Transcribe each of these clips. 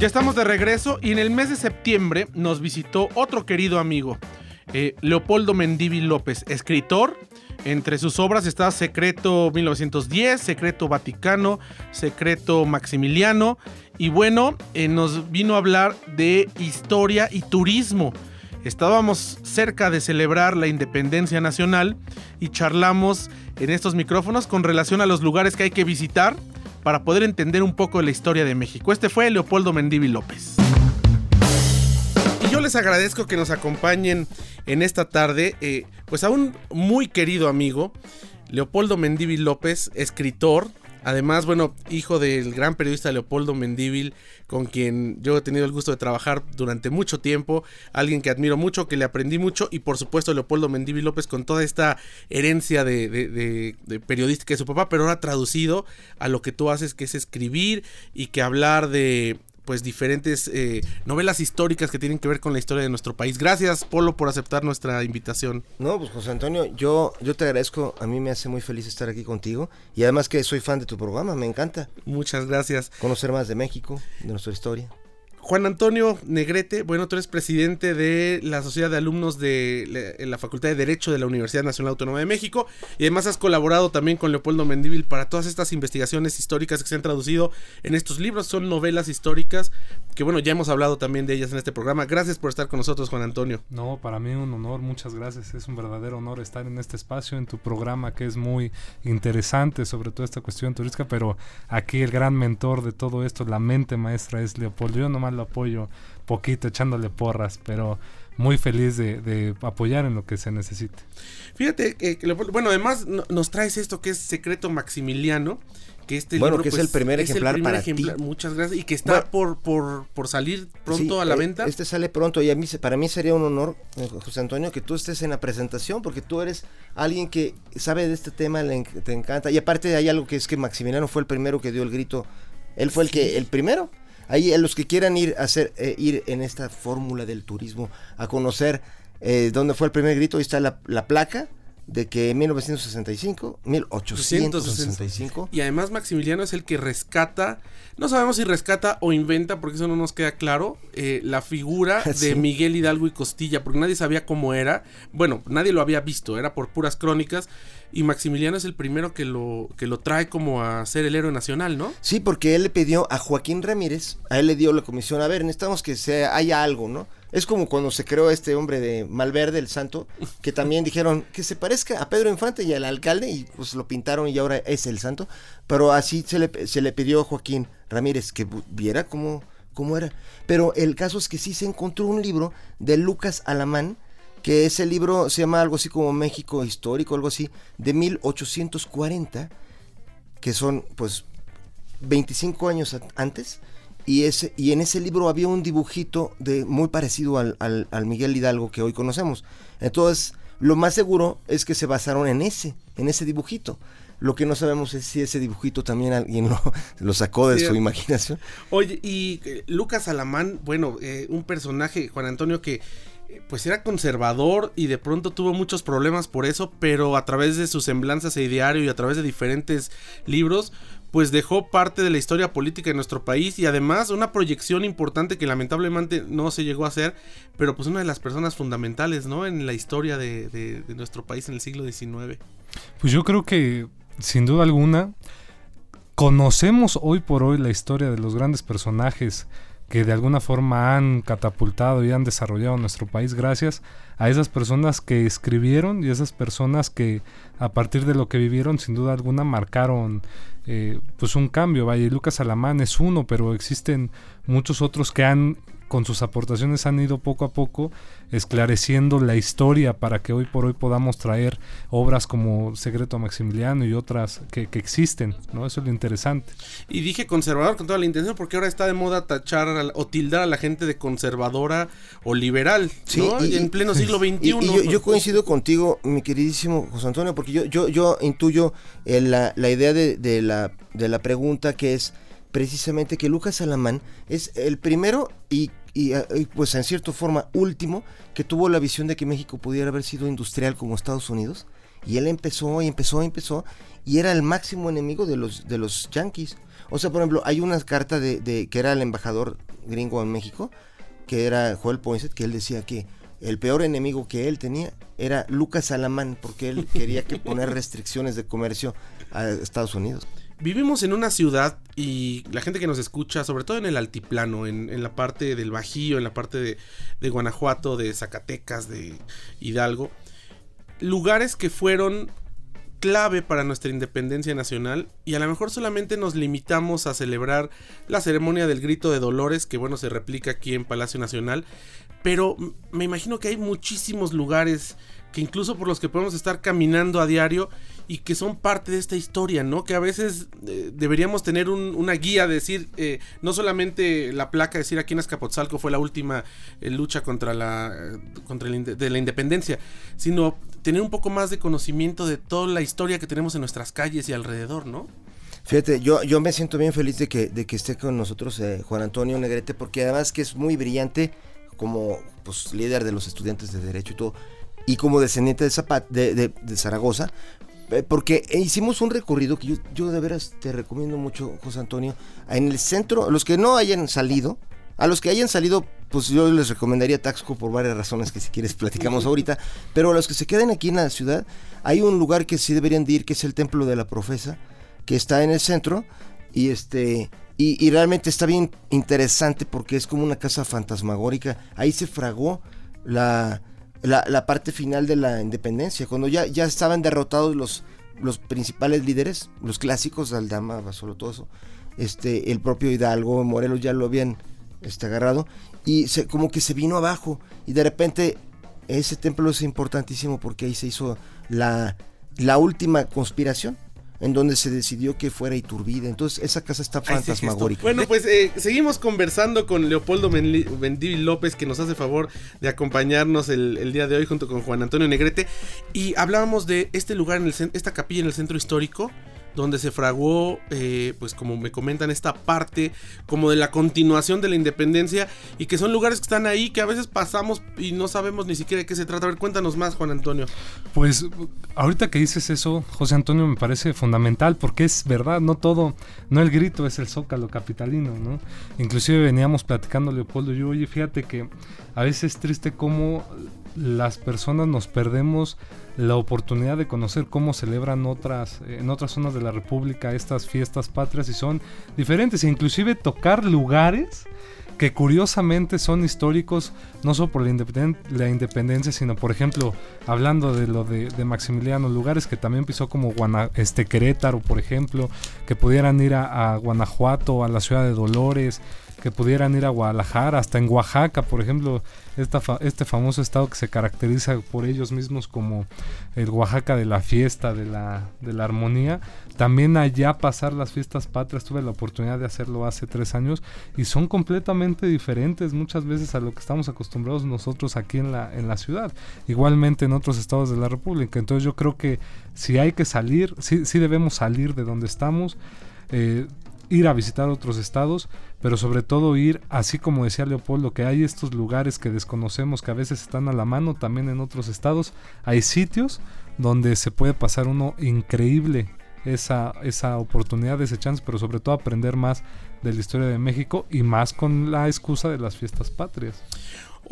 Ya estamos de regreso y en el mes de septiembre nos visitó otro querido amigo, eh, Leopoldo Mendívil López, escritor. Entre sus obras está Secreto 1910, Secreto Vaticano, Secreto Maximiliano y bueno, eh, nos vino a hablar de historia y turismo. Estábamos cerca de celebrar la independencia nacional y charlamos en estos micrófonos con relación a los lugares que hay que visitar para poder entender un poco la historia de México. Este fue Leopoldo Mendívil López. Y yo les agradezco que nos acompañen en esta tarde, eh, pues a un muy querido amigo, Leopoldo Mendívil López, escritor, Además, bueno, hijo del gran periodista Leopoldo Mendívil, con quien yo he tenido el gusto de trabajar durante mucho tiempo, alguien que admiro mucho, que le aprendí mucho, y por supuesto Leopoldo Mendívil López con toda esta herencia de, de periodística de su papá, pero ahora traducido a lo que tú haces, que es escribir y que hablar de, pues diferentes eh, novelas históricas que tienen que ver con la historia de nuestro país. Gracias, Polo, por aceptar nuestra invitación. No, pues José Antonio, yo, yo te agradezco, a mí me hace muy feliz estar aquí contigo y además que soy fan de tu programa, me encanta. Muchas gracias. Conocer más de México, de nuestra historia. Juan Antonio Negrete, bueno, tú eres presidente de la Sociedad de Alumnos de la, Facultad de Derecho de la Universidad Nacional Autónoma de México y además has colaborado también con Leopoldo Mendívil para todas estas investigaciones históricas que se han traducido en estos libros. Son novelas históricas que, bueno, ya hemos hablado también de ellas en este programa. Gracias por estar con nosotros, Juan Antonio. No, para mí un honor, muchas gracias. Es un verdadero honor estar en este espacio, en tu programa que es muy interesante sobre toda esta cuestión turística, pero aquí el gran mentor de todo esto, la mente maestra es Leopoldo. Yo nomás lo apoyo poquito, echándole porras, pero muy feliz de, apoyar en lo que se necesite. Fíjate que, bueno, además nos traes esto que es Secreto Maximiliano, que este bueno, que es el pues, primer ejemplar para ti. Muchas gracias y que está por, por, por salir pronto a la eh, venta. Este sale pronto y a mí para mí sería un honor, eh, José Antonio, que tú estés en la presentación porque tú eres alguien que sabe de este tema, le, te encanta y aparte hay algo que es que Maximiliano fue el primero que dio el grito. Él fue el que el primero Ahí a los que quieran ir a hacer, eh, ir en esta fórmula del turismo, a conocer eh, dónde fue el primer grito, ahí está la, placa de que en 1965, 1865. Y además Maximiliano es el que rescata, no sabemos si rescata o inventa, porque eso no nos queda claro, eh, la figura de Miguel Hidalgo y Costilla, porque nadie sabía cómo era. Bueno, nadie lo había visto, era por puras crónicas. Y Maximiliano es el primero que lo, que lo trae como a ser el héroe nacional, ¿no? Sí, porque él le pidió a Joaquín Ramírez, a él le dio la comisión, a ver, necesitamos que sea, haya algo, ¿no? Es como cuando se creó este hombre de Malverde, el santo, que también dijeron que se parezca a Pedro Infante y al alcalde, y pues lo pintaron y ahora es el santo. Pero así se le, se le pidió a Joaquín Ramírez que viera cómo, cómo era. Pero el caso es que sí se encontró un libro de Lucas Alamán, que ese libro se llama algo así como México Histórico, algo así, de 1840, que son pues 25 años antes, y, ese, y en ese libro había un dibujito de, muy parecido al, al, Miguel Hidalgo que hoy conocemos. Entonces, lo más seguro es que se basaron en ese, en ese dibujito. Lo que no sabemos es si ese dibujito también alguien lo, lo sacó de su imaginación. Oye, y eh, Lucas Alamán, bueno, eh, un personaje, Juan Antonio, que pues era conservador y de pronto tuvo muchos problemas por eso, pero a través de sus semblanzas e diario y a través de diferentes libros, pues dejó parte de la historia política de nuestro país y además una proyección importante que lamentablemente no se llegó a hacer, pero pues una de las personas fundamentales, ¿no? En la historia de, de nuestro país en el siglo XIX. Pues yo creo que, sin duda alguna, conocemos hoy por hoy la historia de los grandes personajes que de alguna forma han catapultado y han desarrollado nuestro país gracias a esas personas que escribieron y esas personas que a partir de lo que vivieron sin duda alguna marcaron eh, pues un cambio. Vaya, Lucas Alamán es uno, pero existen muchos otros que han con sus aportaciones han ido poco a poco esclareciendo la historia para que hoy por hoy podamos traer obras como Secreto Maximiliano y otras que, existen, ¿no? Eso es lo interesante. Y dije conservador con toda la intención porque ahora está de moda tachar o tildar a la gente de conservadora o liberal, ¿no? en pleno siglo XXI. Y, yo, coincido contigo, mi queridísimo José Antonio, porque yo, yo, yo intuyo eh, la, la, idea de, de, la, de la pregunta que es precisamente que Lucas Alamán es el primero y y, pues en cierta forma último que tuvo la visión de que México pudiera haber sido industrial como Estados Unidos y él empezó y empezó y empezó y era el máximo enemigo de los de los yanquis O sea, por ejemplo, hay una carta de, de que era el embajador gringo en México, que era Joel Poinsett, que él decía que el peor enemigo que él tenía era Lucas Alamán, porque él quería que poner restricciones de comercio a Estados Unidos. Vivimos en una ciudad y la gente que nos escucha, sobre todo en el altiplano, en, la parte del Bajío, en la parte de, de Guanajuato, de Zacatecas, de Hidalgo, lugares que fueron clave para nuestra independencia nacional y a lo mejor solamente nos limitamos a celebrar la ceremonia del grito de Dolores que bueno se replica aquí en Palacio Nacional pero me imagino que hay muchísimos lugares que incluso por los que podemos estar caminando a diario y que son parte de esta historia, ¿no? Que a veces eh, deberíamos tener un, una guía, decir, eh, no solamente la placa, decir aquí en Azcapotzalco fue la última eh, lucha contra la, contra el, de la independencia, sino tener un poco más de conocimiento de toda la historia que tenemos en nuestras calles y alrededor, ¿no? Fíjate, yo, yo me siento bien feliz de que, de que esté con nosotros Juan Antonio Negrete, porque además que es muy brillante como pues, líder de los estudiantes de Derecho y todo, y como descendiente de, Zapat, de, de, de Zaragoza, eh, porque hicimos un recorrido que yo, yo, de veras te recomiendo mucho, José Antonio, en el centro, a los que no hayan salido, a los que hayan salido, pues yo les recomendaría Taxco por varias razones que si quieres platicamos ahorita, pero a los que se queden aquí en la ciudad, hay un lugar que sí deberían de ir, que es el Templo de la Profesa, que está en el centro, y este... Y, y realmente está bien interesante porque es como una casa fantasmagórica. Ahí se fragó la, la, la, parte final de la independencia, cuando ya, ya estaban derrotados los, los principales líderes, los clásicos, Aldama, Basolo, todo eso, este, el propio Hidalgo, Morelos ya lo habían este, agarrado, y se, como que se vino abajo, y de repente ese templo es importantísimo porque ahí se hizo la, la última conspiración, en donde se decidió que fuera Iturbide. Entonces, esa casa está fantasmagórica. bueno, pues eh, seguimos conversando con Leopoldo Mendívil López, que nos hace favor de acompañarnos el, el, día de hoy junto con Juan Antonio Negrete. Y hablábamos de este lugar, en el, esta capilla en el centro histórico donde se fraguó, eh, pues como me comentan, esta parte como de la continuación de la independencia y que son lugares que están ahí que a veces pasamos y no sabemos ni siquiera de qué se trata. A ver, cuéntanos más, Juan Antonio. Pues ahorita que dices eso, José Antonio, me parece fundamental porque es verdad, no todo, no el grito es el zócalo capitalino, ¿no? Inclusive veníamos platicando, Leopoldo, yo, oye, fíjate que a veces es triste cómo las personas nos perdemos la oportunidad de conocer cómo celebran otras en otras zonas de la República estas fiestas patrias y son diferentes e inclusive tocar lugares que curiosamente son históricos no solo por la, independen la independencia, sino por ejemplo, hablando de lo de, Maximiliano, lugares que también pisó como Guana este Querétaro, por ejemplo, que pudieran ir a Guanajuato, a la ciudad de Dolores, que pudieran ir a Guadalajara, hasta en Oaxaca, por ejemplo, esta este famoso estado que se caracteriza por ellos mismos como el Oaxaca de la fiesta, de la, de la armonía. También allá pasar las fiestas patrias, tuve la oportunidad de hacerlo hace tres años y son completamente diferentes muchas veces a lo que estamos acostumbrados nosotros aquí en la, en la ciudad. Igualmente en otros estados de la República. Entonces yo creo que si hay que salir, sí, sí debemos salir de donde estamos. Eh, ir a visitar otros estados, pero sobre todo ir, así como decía Leopoldo, que hay estos lugares que desconocemos, que a veces están a la mano también en otros estados, hay sitios donde se puede pasar uno increíble esa, esa oportunidad, ese chance, pero sobre todo aprender más de la historia de México y más con la excusa de las fiestas patrias.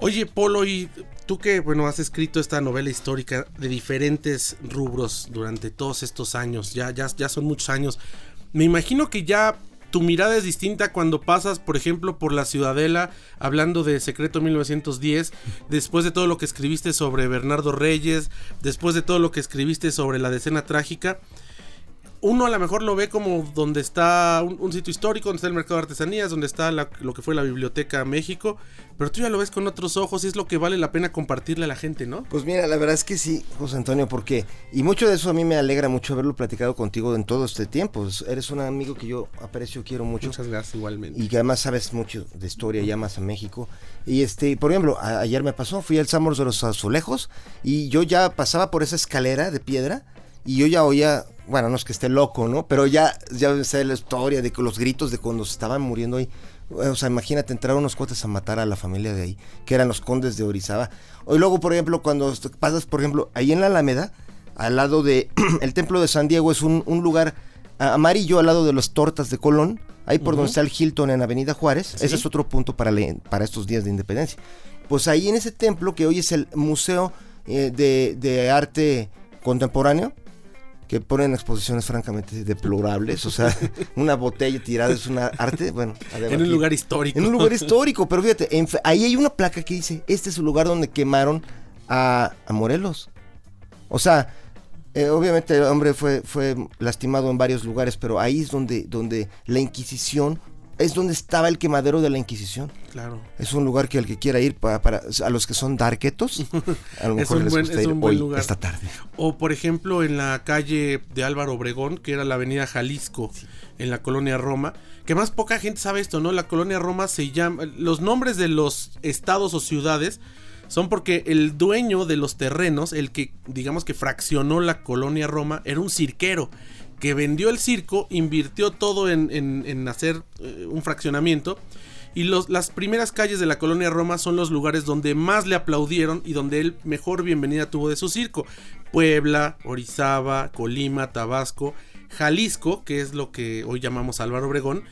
Oye, Polo, y tú que bueno has escrito esta novela histórica de diferentes rubros durante todos estos años, ya, ya, ya son muchos años. Me imagino que ya tu mirada es distinta cuando pasas, por ejemplo, por la Ciudadela, hablando de Secreto 1910, después de todo lo que escribiste sobre Bernardo Reyes, después de todo lo que escribiste sobre la decena trágica. Uno a lo mejor lo ve como donde está un, un sitio histórico, donde está el mercado de artesanías, donde está la, lo que fue la Biblioteca México, pero tú ya lo ves con otros ojos y es lo que vale la pena compartirle a la gente, ¿no? Pues mira, la verdad es que sí, José Antonio, porque, y mucho de eso a mí me alegra mucho haberlo platicado contigo en todo este tiempo. Eres un amigo que yo aprecio, quiero mucho. Muchas gracias, igualmente. Y que además sabes mucho de historia, llamas a México. Y este, por ejemplo, a, ayer me pasó, fui al Samos de los Azulejos y yo ya pasaba por esa escalera de piedra y yo ya oía, bueno, no es que esté loco, ¿no? Pero ya, ya sé la historia de los gritos de cuando se estaban muriendo ahí. O sea, imagínate entrar unos cuates a matar a la familia de ahí, que eran los condes de Orizaba. O luego, por ejemplo, cuando pasas, por ejemplo, ahí en la Alameda, al lado de el templo de San Diego, es un, un lugar amarillo al lado de las tortas de Colón, ahí por donde está el Hilton en Avenida Juárez. Ese es otro punto para, para estos días de independencia. Pues ahí en ese templo, que hoy es el Museo eh, de, de Arte Contemporáneo, que ponen exposiciones francamente deplorables. O sea, una botella tirada es una arte. Bueno, en un lugar histórico. En un lugar histórico, pero fíjate, ahí hay una placa que dice: Este es el lugar donde quemaron a, a Morelos. O sea, eh, obviamente el hombre fue, fue lastimado en varios lugares, pero ahí es donde, donde la Inquisición es donde estaba el quemadero de la Inquisición. Claro. Es un lugar que al que quiera ir para, para a los que son darquetos, a lo mejor les gusta ir hoy, lugar. esta tarde. O por ejemplo en la calle de Álvaro Obregón, que era la Avenida Jalisco, en la colonia Roma, que más poca gente sabe esto, ¿no? La colonia Roma se llama los nombres de los estados o ciudades son porque el dueño de los terrenos, el que digamos que fraccionó la colonia Roma, era un cirquero que vendió el circo, invirtió todo en, hacer eh, un fraccionamiento. Y los, las primeras calles de la colonia Roma son los lugares donde más le aplaudieron y donde él mejor bienvenida tuvo de su circo. Puebla, Orizaba, Colima, Tabasco, Jalisco, que es lo que hoy llamamos Álvaro Obregón,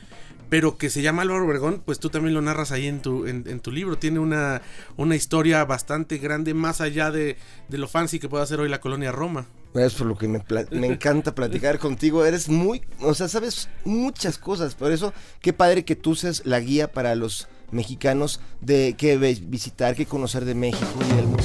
pero que se llama Álvaro Obregón, pues tú también lo narras ahí en tu, en, tu libro. Tiene una, una historia bastante grande, más allá de, de lo fancy que puede hacer hoy la colonia Roma. Es por lo que me, encanta platicar contigo. Eres muy, o sea, sabes muchas cosas. Por eso, qué padre que tú seas la guía para los mexicanos de qué visitar, qué conocer de México y del mundo.